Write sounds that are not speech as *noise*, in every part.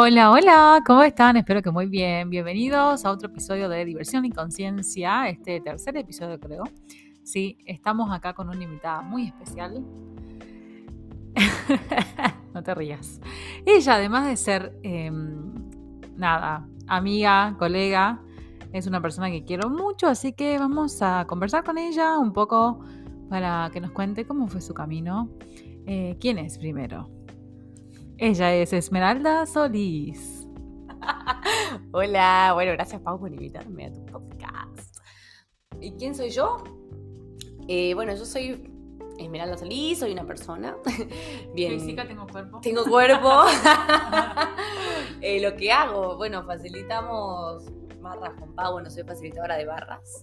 Hola, hola, ¿cómo están? Espero que muy bien. Bienvenidos a otro episodio de Diversión y Conciencia, este tercer episodio creo. Sí, estamos acá con una invitada muy especial. *laughs* no te rías. Ella, además de ser, em, nada, amiga, colega, es una persona que quiero mucho, así que vamos a conversar con ella un poco para que nos cuente cómo fue su camino. Eh, ¿Quién es primero? Ella es Esmeralda Solís. *laughs* Hola, bueno, gracias Pau por invitarme a tu podcast. ¿Y quién soy yo? Eh, bueno, yo soy Esmeralda Solís, soy una persona. *laughs* Bien. Física, tengo cuerpo. Tengo cuerpo. *laughs* Eh, lo que hago, bueno, facilitamos barras con Pau, bueno, soy facilitadora de barras.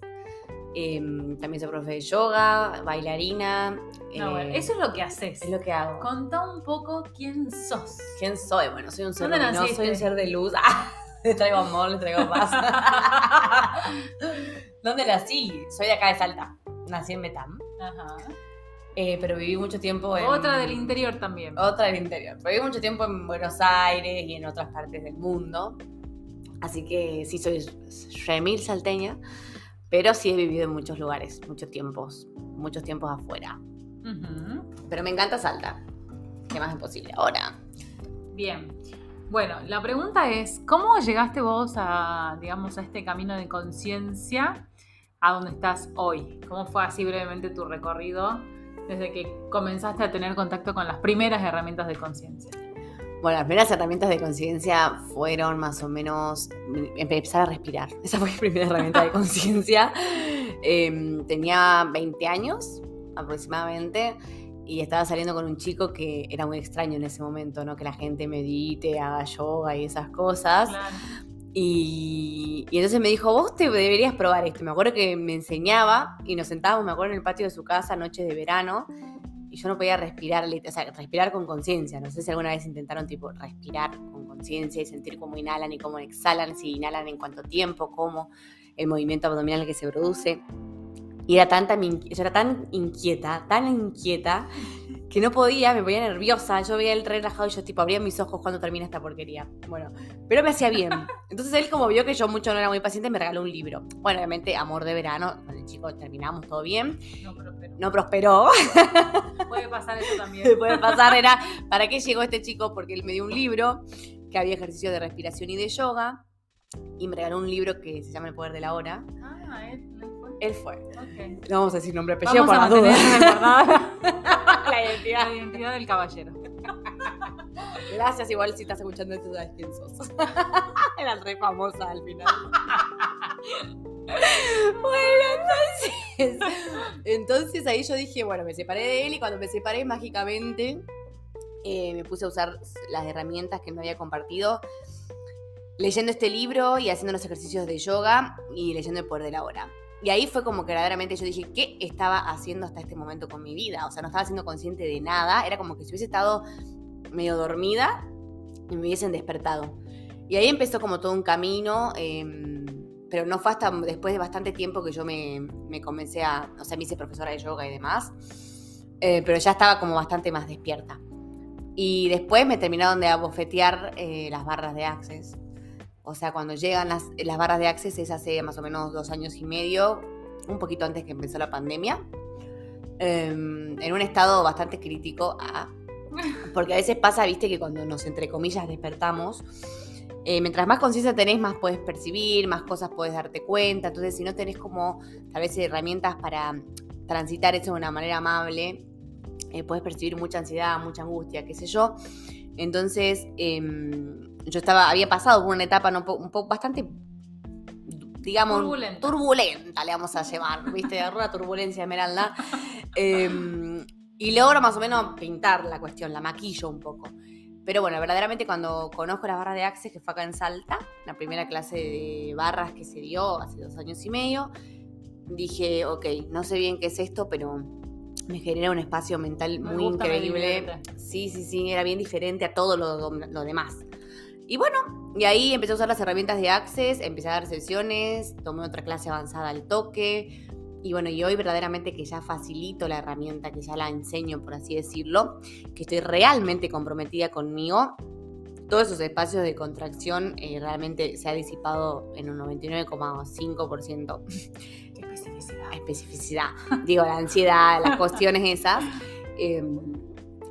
Em, también soy profe de yoga, bailarina. Eh, eso es lo que haces. Es lo que hago. Contá un poco quién sos. ¿Quién soy? Bueno, soy un ser no soy un ser de luz. *laughs* le traigo amor, le traigo paz. *laughs* ¿Dónde nací? Soy de acá de Salta. Nací en Metam. Ajá. Eh, pero viví mucho tiempo en... Otra del interior también. Otra del interior. Pero viví mucho tiempo en Buenos Aires y en otras partes del mundo. Así que sí soy remil salteña pero sí he vivido en muchos lugares, muchos tiempos, muchos tiempos afuera. Pero me encanta Salta. ¿Qué más es posible ahora? Bien. Bueno, la pregunta es, ¿cómo llegaste vos a, digamos, a este camino de conciencia a donde estás hoy? ¿Cómo fue así brevemente tu recorrido desde que comenzaste a tener contacto con las primeras herramientas de conciencia? Bueno, las primeras herramientas de conciencia fueron más o menos empezar a respirar. *laughs* Esa fue mi primera herramienta de conciencia. *laughs* Em, tenía 20 años aproximadamente y estaba saliendo con un chico que era muy extraño en ese momento, ¿no? Que la gente medite, haga yoga y esas cosas. Y, y, entonces me dijo, vos te deberías probar esto. Me acuerdo que me enseñaba y nos sentábamos, me acuerdo, en el patio de su casa, noches de verano, y yo no podía respirar, o sea, respirar con conciencia. No sé si alguna vez intentaron tipo respirar con conciencia y sentir cómo inhalan y cómo exhalan, si inhalan en cuánto tiempo, cómo el movimiento abdominal que se produce. Y era tanta, yo era tan inquieta, tan inquieta, que no podía, me ponía nerviosa. Yo veía el relajado y yo tipo abría mis ojos cuando termina esta porquería. Bueno, pero me hacía bien. *laughs* Entonces él como vio que yo mucho no era muy paciente, me regaló un libro. Bueno, obviamente, Amor de Verano, con el chico terminamos todo bien. No prosperó. Puede pasar eso también. *laughs* Puede pasar, era, ¿para qué llegó este chico? Porque él me dio un libro que había ejercicio de respiración y de yoga. Y me regaló un libro que se llama El Poder de la Hora. Ah, él, él fue. Okay. No vamos a decir nombre apellido por la duda. *laughs* la *laughs* identidad. La identidad del caballero. *laughs* Gracias, igual si estás escuchando esto sabes quién sos. *laughs* Era re famosa al final. bueno, entonces. Entonces ahí yo dije, bueno, me separé de él y cuando me separé mágicamente eh, me puse a usar las herramientas que me había compartido. Leyendo este libro y haciendo los ejercicios de yoga y leyendo el poder de la hora. Y ahí fue como que verdaderamente yo dije, ¿qué estaba haciendo hasta este momento con mi vida? O sea, no estaba siendo consciente de nada. Era como que si hubiese estado medio dormida y me hubiesen despertado. Y ahí empezó como todo un camino, em, pero no fue hasta después de bastante tiempo que yo me, comencé a, o sea, me hice profesora de yoga y demás, eh, pero ya estaba como bastante más despierta. Y después me terminaron de abofetear eh, las barras de Access. O sea, cuando llegan las, barras de Access es hace más o menos dos años y medio, un poquito antes que empezó la pandemia, em, en un estado bastante crítico, ah, *laughs* porque a veces pasa, viste, que cuando nos, entre comillas, despertamos, eh, mientras más conciencia tenés, más puedes percibir, más cosas puedes darte cuenta, entonces si no tenés como tal vez herramientas para transitar eso de una manera amable, eh, puedes percibir mucha ansiedad, mucha angustia, qué sé yo. Entonces, em, yo estaba, había pasado por una etapa un poco bastante, digamos, turbulenta. le vamos a llamar, ¿viste? Una turbulencia esmeralda. *laughs* Em, y logro más o menos pintar la cuestión, la maquillo un poco. Pero bueno, verdaderamente cuando conozco las barras de Access, que fue acá en Salta, la primera clase de barras que se dio hace dos años y medio, dije, ok, no sé bien qué es esto, pero me genera un espacio mental muy increíble. Sí, sí, sí, era bien diferente a todo lo, lo demás. Y bueno, y ahí empecé a usar las herramientas de Access, empecé a dar sesiones, tomé otra clase avanzada al toque. Y bueno, y hoy verdaderamente que ya facilito la herramienta, que ya la enseño, por así decirlo, que estoy realmente comprometida conmigo, todos esos espacios de contracción eh, realmente se ha disipado en un 99,5%. Especificidad. Especificidad. Digo, la ansiedad, las cuestiones esas. Em,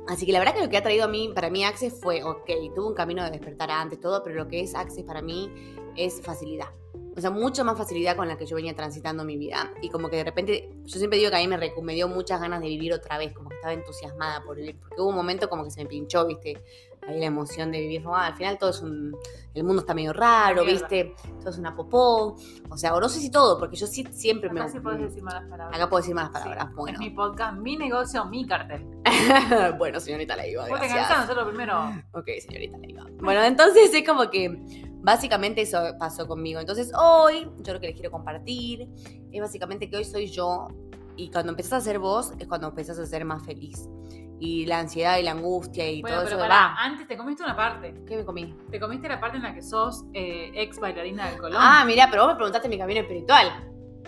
así que la verdad que lo que ha traído a mí, para mí Access fue, ok, tuvo un camino de despertar antes, todo, pero lo que es Access para mí es facilidad. O sea, mucha más facilidad con la que yo venía transitando mi vida. Y como que de repente, yo siempre digo que a mí me, me dio muchas ganas de vivir otra vez, como que estaba entusiasmada por vivir. Porque hubo un momento como que se me pinchó, viste, ahí la emoción de vivir. al final todo es un. El mundo está medio raro, ¿viste? Todo es una popó. O sea, o no sé si todo, porque yo sí siempre Acá me. sí puedes decir malas palabras. Acá puedo decir malas Sí. palabras. Bueno. Es mi podcast, mi negocio, mi cartel. *laughs* bueno, señorita Leiva, Vos te gracias. cansás de hacerlo primero. Ok, señorita Leiva. Bueno, entonces es como que básicamente eso pasó conmigo. Entonces hoy, yo lo que les quiero compartir es básicamente que hoy soy yo y cuando empezás a ser vos es cuando empezás a ser más feliz. Y la ansiedad y la angustia y Bueno, todo pero eso pará, va. antes te comiste una parte. ¿Qué me comí? Te comiste la parte en la que sos eh, ex bailarina del Colón. Ah, mira, pero vos me preguntaste mi camino espiritual.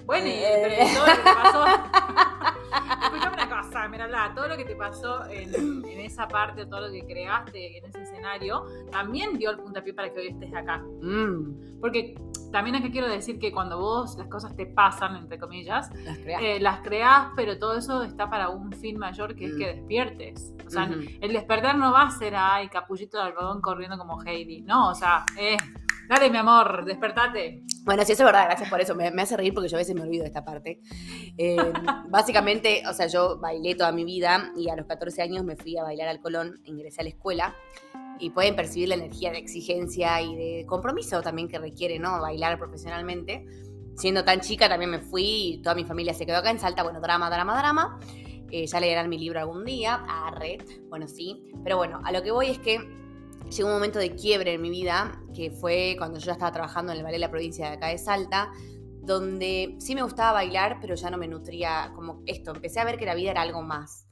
Bueno, Eh. pero todo lo que te pasó. *laughs* Escuchame una cosa, Mirala, todo lo que te pasó en, en esa parte, todo lo que creaste en ese escenario, también dio el puntapié para que hoy estés acá. Mmm, Porque también acá quiero decir que cuando vos las cosas te pasan, entre comillas, las creas. eh, las creás, pero todo eso está para un fin mayor que es Mm. que despiertes. O sea, el despertar no va a ser, ay, capullito de algodón corriendo como Heidi. No, o sea, eh, dale, mi amor, despertate. Bueno, sí, eso es verdad, gracias por eso. Me, me hace reír porque yo a veces me olvido de esta parte. Eh, *laughs* básicamente, o sea, yo bailé toda mi vida y a los 14 años me fui a bailar al Colón, ingresé a la escuela y pueden percibir la energía de exigencia y de compromiso también que requiere, ¿no? Bailar profesionalmente. Siendo tan chica también me fui y toda mi familia se quedó acá en Salta. Bueno, drama, drama, drama. Eh, ya leerán mi libro algún día. Arre. Bueno, sí. Pero bueno, a lo que voy es que llegó un momento de quiebre en mi vida, que fue cuando yo ya estaba trabajando en el ballet de la provincia de acá de Salta, donde sí me gustaba bailar, pero ya no me nutría como esto. Empecé a ver que la vida era algo más.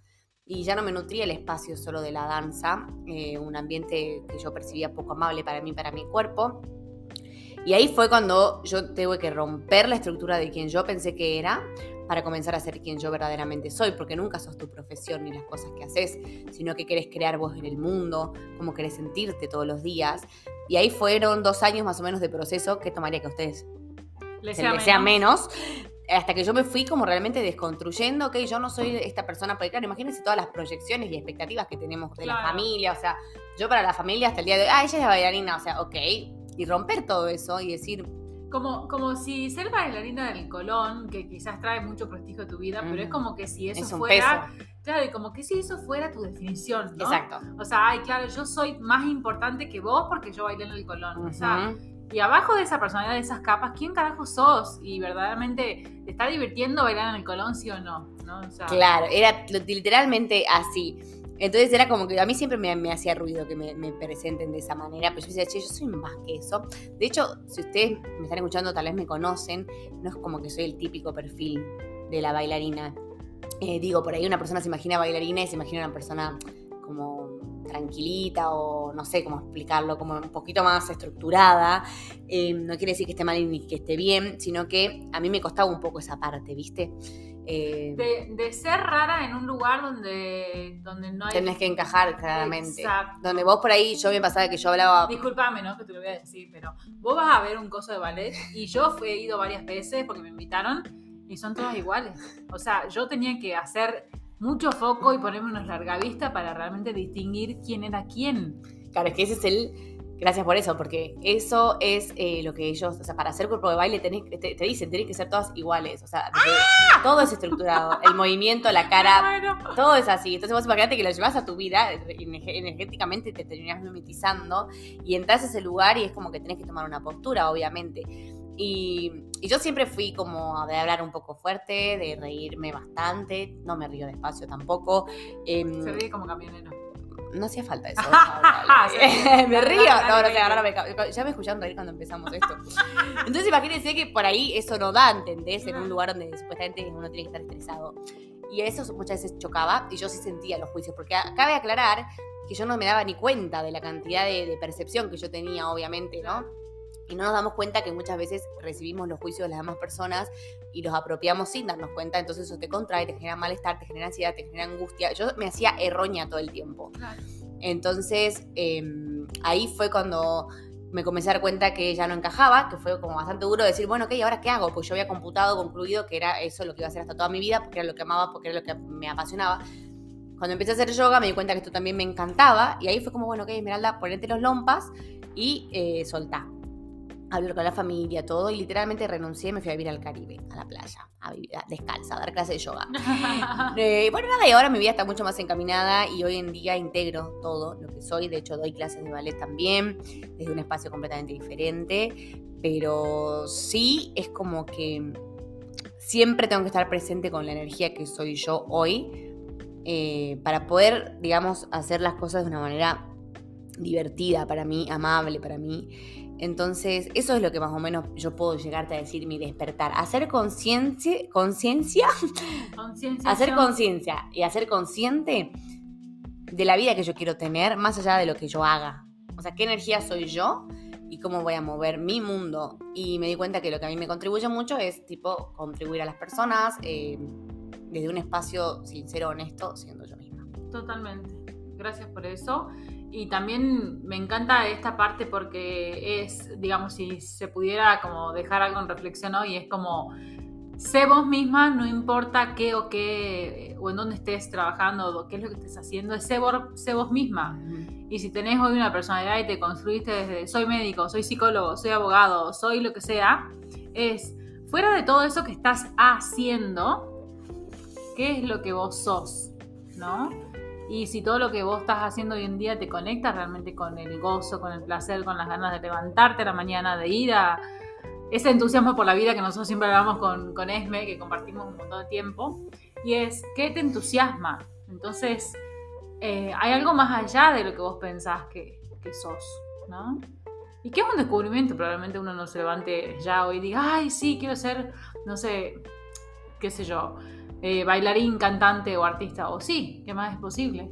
Y ya no me nutría el espacio solo de la danza, eh, un ambiente que yo percibía poco amable para mí, para mi cuerpo. Y ahí fue cuando yo tuve que romper la estructura de quien yo pensé que era para comenzar a ser quien yo verdaderamente soy, porque nunca sos tu profesión ni las cosas que haces, sino que querés crear vos en el mundo, cómo querés sentirte todos los días. Y ahí fueron dos años más o menos de proceso que tomaría que a ustedes Les se les sea menos. Hasta que yo me fui como realmente desconstruyendo, ok, yo no soy esta persona, porque claro, imagínense todas las proyecciones y expectativas que tenemos de la Claro. familia, o sea, yo para la familia hasta el día de hoy, ah, ella es la bailarina, o sea, ok, y romper todo eso y decir, Como, como si ser bailarina del Colón, que quizás trae mucho prestigio a tu vida, pero es como que si eso es fuera. peso. Claro, y como que si eso fuera tu definición, ¿no? Exacto. O sea, ay, claro, yo soy más importante que vos porque yo bailé en el Colón. O sea, y abajo de esa personalidad, de esas capas, ¿quién carajo sos? Y verdaderamente, ¿te está divirtiendo bailar en el Colón, sí o no? ¿No? O sea, Claro, era li- literalmente así. Entonces era como que a mí siempre me, hacía ruido que me, me presenten de esa manera, pero yo decía, che, yo soy más que eso. De hecho, si ustedes me están escuchando, tal vez me conocen, no es como que soy el típico perfil de la bailarina. Eh, digo, por ahí una persona se imagina bailarina y se imagina una persona como tranquilita o no sé cómo explicarlo, como un poquito más estructurada. Eh, no quiere decir que esté mal ni que esté bien, sino que a mí me costaba un poco esa parte, ¿viste? Eh, de, de ser rara en un lugar donde, donde no hay... tenés que encajar claramente. Exacto. Donde vos por ahí, yo me pasaba que yo hablaba. Disculpame, ¿no? Que te lo voy a decir, pero vos vas a ver un coso de ballet y yo fui- he ido varias veces porque me invitaron y son todas iguales. O sea, yo tenía que hacer mucho foco y ponerme unos largavistas para realmente distinguir quién era quién. Claro, es que ese es el. Gracias por eso, porque eso es eh, lo que ellos, o sea, para hacer cuerpo de baile tenés, te, te dicen, tienen que ser todas iguales, o sea, ¡Ah! todo es estructurado, el *laughs* movimiento, la cara, Bueno, todo es así. Entonces vos imagínate que lo llevas a tu vida, energe- energéticamente te terminás mimetizando y entras a ese lugar y es como que tenés que tomar una postura, obviamente. Y, y yo siempre fui como de hablar un poco fuerte, de reírme bastante, no me río despacio tampoco. em, se ríe como camionero. no hacía falta eso. *laughs* *laughs* Me río. No, no ca- Ya me escucharon reír cuando empezamos esto. Entonces imagínense que por ahí eso no da, ¿entendés? En un lugar donde supuestamente uno tiene que estar estresado. Y eso muchas veces chocaba y yo sí sentía los juicios. Porque cabe aclarar que yo no me daba ni cuenta de la cantidad de, de percepción que yo tenía, obviamente, ¿no? Y no nos damos cuenta que muchas veces recibimos los juicios de las demás personas y los apropiamos sin darnos cuenta. Entonces eso te contrae, te genera malestar, te genera ansiedad, te genera angustia. Yo me hacía errónea todo el tiempo. Entonces, eh, ahí fue cuando me comencé a dar cuenta que ya no encajaba, que fue como bastante duro decir, bueno, ok, ¿ahora qué hago? Pues yo había computado, concluido que era eso lo que iba a hacer hasta toda mi vida, porque era lo que amaba, porque era lo que me apasionaba. Cuando empecé a hacer yoga me di cuenta que esto también me encantaba y ahí fue como, bueno, ok, Esmeralda, ponete los lompas y eh, soltá hablar con la familia, todo, y literalmente renuncié y me fui a vivir al Caribe, a la playa, a vivir descalza, a dar clases de yoga. *laughs* Eh, bueno, nada, y ahora mi vida está mucho más encaminada y hoy en día integro todo lo que soy. De hecho, doy clases de ballet también, desde un espacio completamente diferente, pero sí es como que siempre tengo que estar presente con la energía que soy yo hoy eh, para poder, digamos, hacer las cosas de una manera divertida para mí, amable para mí. Entonces, eso es lo que más o menos yo puedo llegarte a decir mi despertar. Hacer conciencia, conciencia, hacer conciencia y hacer consciente de la vida que yo quiero tener, más allá de lo que yo haga. O sea, qué energía soy yo y cómo voy a mover mi mundo. Y me di cuenta que lo que a mí me contribuye mucho es, tipo, contribuir a las personas eh, desde un espacio sincero, honesto, siendo yo misma. Totalmente. Gracias por eso. Y también me encanta esta parte porque es, digamos, si se pudiera como dejar algo en reflexión hoy, es como, sé vos misma, no importa qué o qué, o en dónde estés trabajando, o qué es lo que estés haciendo, es sé vos, misma. Y si tenés hoy una personalidad y te construiste desde soy médico, soy psicólogo, soy abogado, soy lo que sea, es fuera de todo eso que estás haciendo, ¿qué es lo que vos sos? ¿No? Y si todo lo que vos estás haciendo hoy en día te conecta realmente con el gozo, con el placer, con las ganas de levantarte a la mañana, de ir a ese entusiasmo por la vida que nosotros siempre hablamos con, con Esme, que compartimos un montón de tiempo, y es, ¿qué te entusiasma? Entonces, eh, hay algo más allá de lo que vos pensás que, que sos, ¿no? Y que es un descubrimiento, probablemente uno no se levante ya hoy y diga, ay, sí, quiero ser, no sé, qué sé yo, eh, bailarín, cantante o artista. O sí, ¿qué más es posible?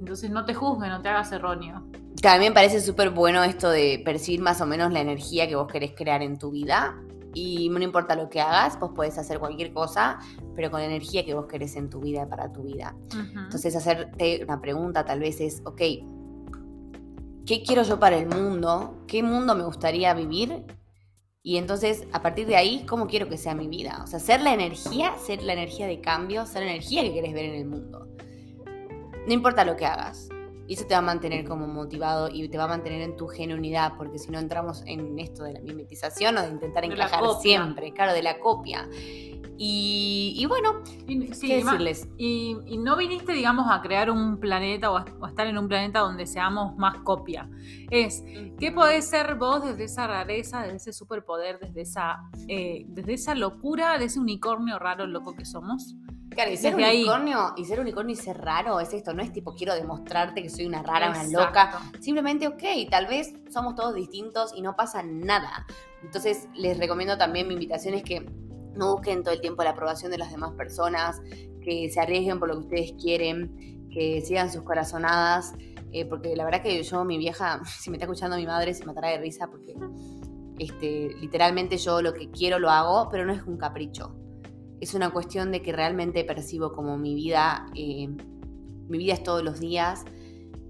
Entonces no te juzgues, no te hagas erróneo. También parece súper bueno esto de percibir más o menos la energía que vos querés crear en tu vida. Y no importa lo que hagas, vos podés hacer cualquier cosa, pero con la energía que vos querés en tu vida para tu vida. Entonces, hacerte una pregunta tal vez es, ok, ¿qué quiero yo para el mundo? ¿Qué mundo me gustaría vivir? Y entonces, a partir de ahí, ¿cómo quiero que sea mi vida? O sea, ser la energía, ser la energía de cambio, ser la energía que quieres ver en el mundo. No importa lo que hagas. Y eso te va a mantener como motivado y te va a mantener en tu genuinidad, porque si no entramos en esto de la mimetización o de intentar encajar siempre, claro, de la copia. Y, bueno, ¿qué decirles? Y, no viniste, digamos, a crear un planeta o a, estar en un planeta donde seamos más copia. Es, ¿qué podés ser vos desde esa rareza, desde ese superpoder, desde esa, eh, desde esa locura, de ese unicornio raro, loco que somos? Claro, y ser unicornio, y ser unicornio y ser raro es esto, no es tipo quiero demostrarte que soy una rara, una loca. Simplemente, ok, tal vez somos todos distintos y no pasa nada. Entonces, les recomiendo también mi invitación es que no busquen todo el tiempo la aprobación de las demás personas, que se arriesguen por lo que ustedes quieren, que sigan sus corazonadas, eh, porque la verdad que yo, mi vieja, *laughs* si me está escuchando mi madre, se matará de risa porque este, literalmente yo lo que quiero lo hago, pero no es un capricho. Es una cuestión de que realmente percibo como mi vida, eh, mi vida es todos los días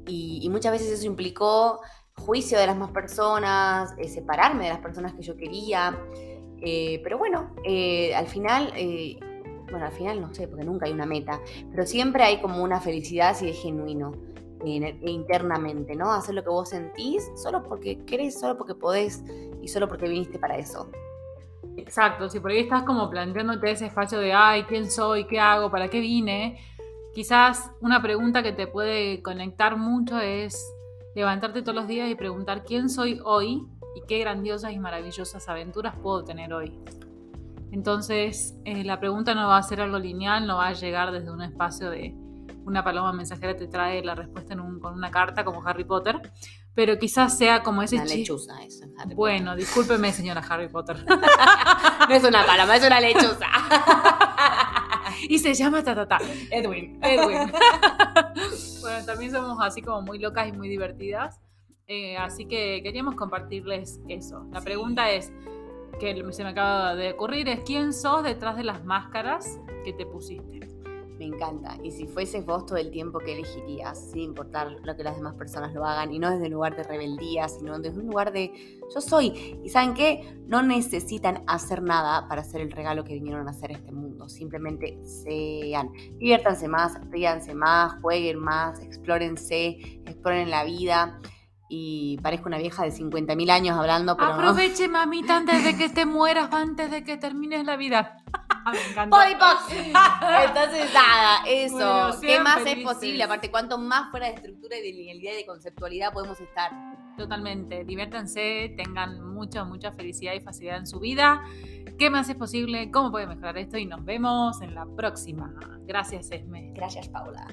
y, muchas veces eso implicó juicio de las más personas, eh, separarme de las personas que yo quería. Eh, pero bueno, eh, al final, eh, bueno, al final no sé, porque nunca hay una meta, pero siempre hay como una felicidad si es genuino internamente, ¿no? Hacer lo que vos sentís solo porque querés, solo porque podés y solo porque viniste para eso. Exacto, si por ahí estás como planteándote ese espacio de, ay, ¿quién soy? ¿Qué hago? ¿Para qué vine? Quizás una pregunta que te puede conectar mucho es levantarte todos los días y preguntar quién soy hoy y qué grandiosas y maravillosas aventuras puedo tener hoy. Entonces, eh, la pregunta no va a ser algo lineal, no va a llegar desde un espacio de una paloma mensajera te trae la respuesta con una carta como Harry Potter, pero quizás sea como ese Una lechuza Harry Bueno, discúlpeme, señora Harry Potter. *laughs* no es una paloma, es una lechuza. *laughs* y se llama Tatata. Edwin. Edwin. *laughs* bueno, también somos así como muy locas y muy divertidas. Eh, así que queríamos compartirles eso. La pregunta es, que se me acaba de ocurrir, es ¿quién sos detrás de las máscaras que te pusiste? Me encanta. Y si fueses vos todo el tiempo, ¿qué elegirías? Sin importar lo que las demás personas lo hagan. Y no desde un lugar de rebeldía, sino desde un lugar de yo soy. Y saben qué? No necesitan hacer nada para hacer el regalo que vinieron a hacer a este mundo. Simplemente sean. Diviértanse más, ríanse más, jueguen más, explórense, exploren la vida. Y parezco una vieja de 50.000 años hablando, pero Aproveche, mamita, antes de que te mueras, antes de que termines la vida. *laughs* Me encanta. Body box. Entonces, nada, eso. Bueno, ¿Qué más es posible? Aparte, cuanto más fuera de estructura y de linealidad y de conceptualidad podemos estar. Totalmente. Diviértanse, tengan mucha, mucha felicidad y facilidad en su vida. ¿Qué más es posible? ¿Cómo puede mejorar esto? Y nos vemos en la próxima. Gracias, Esme. Gracias, Paula.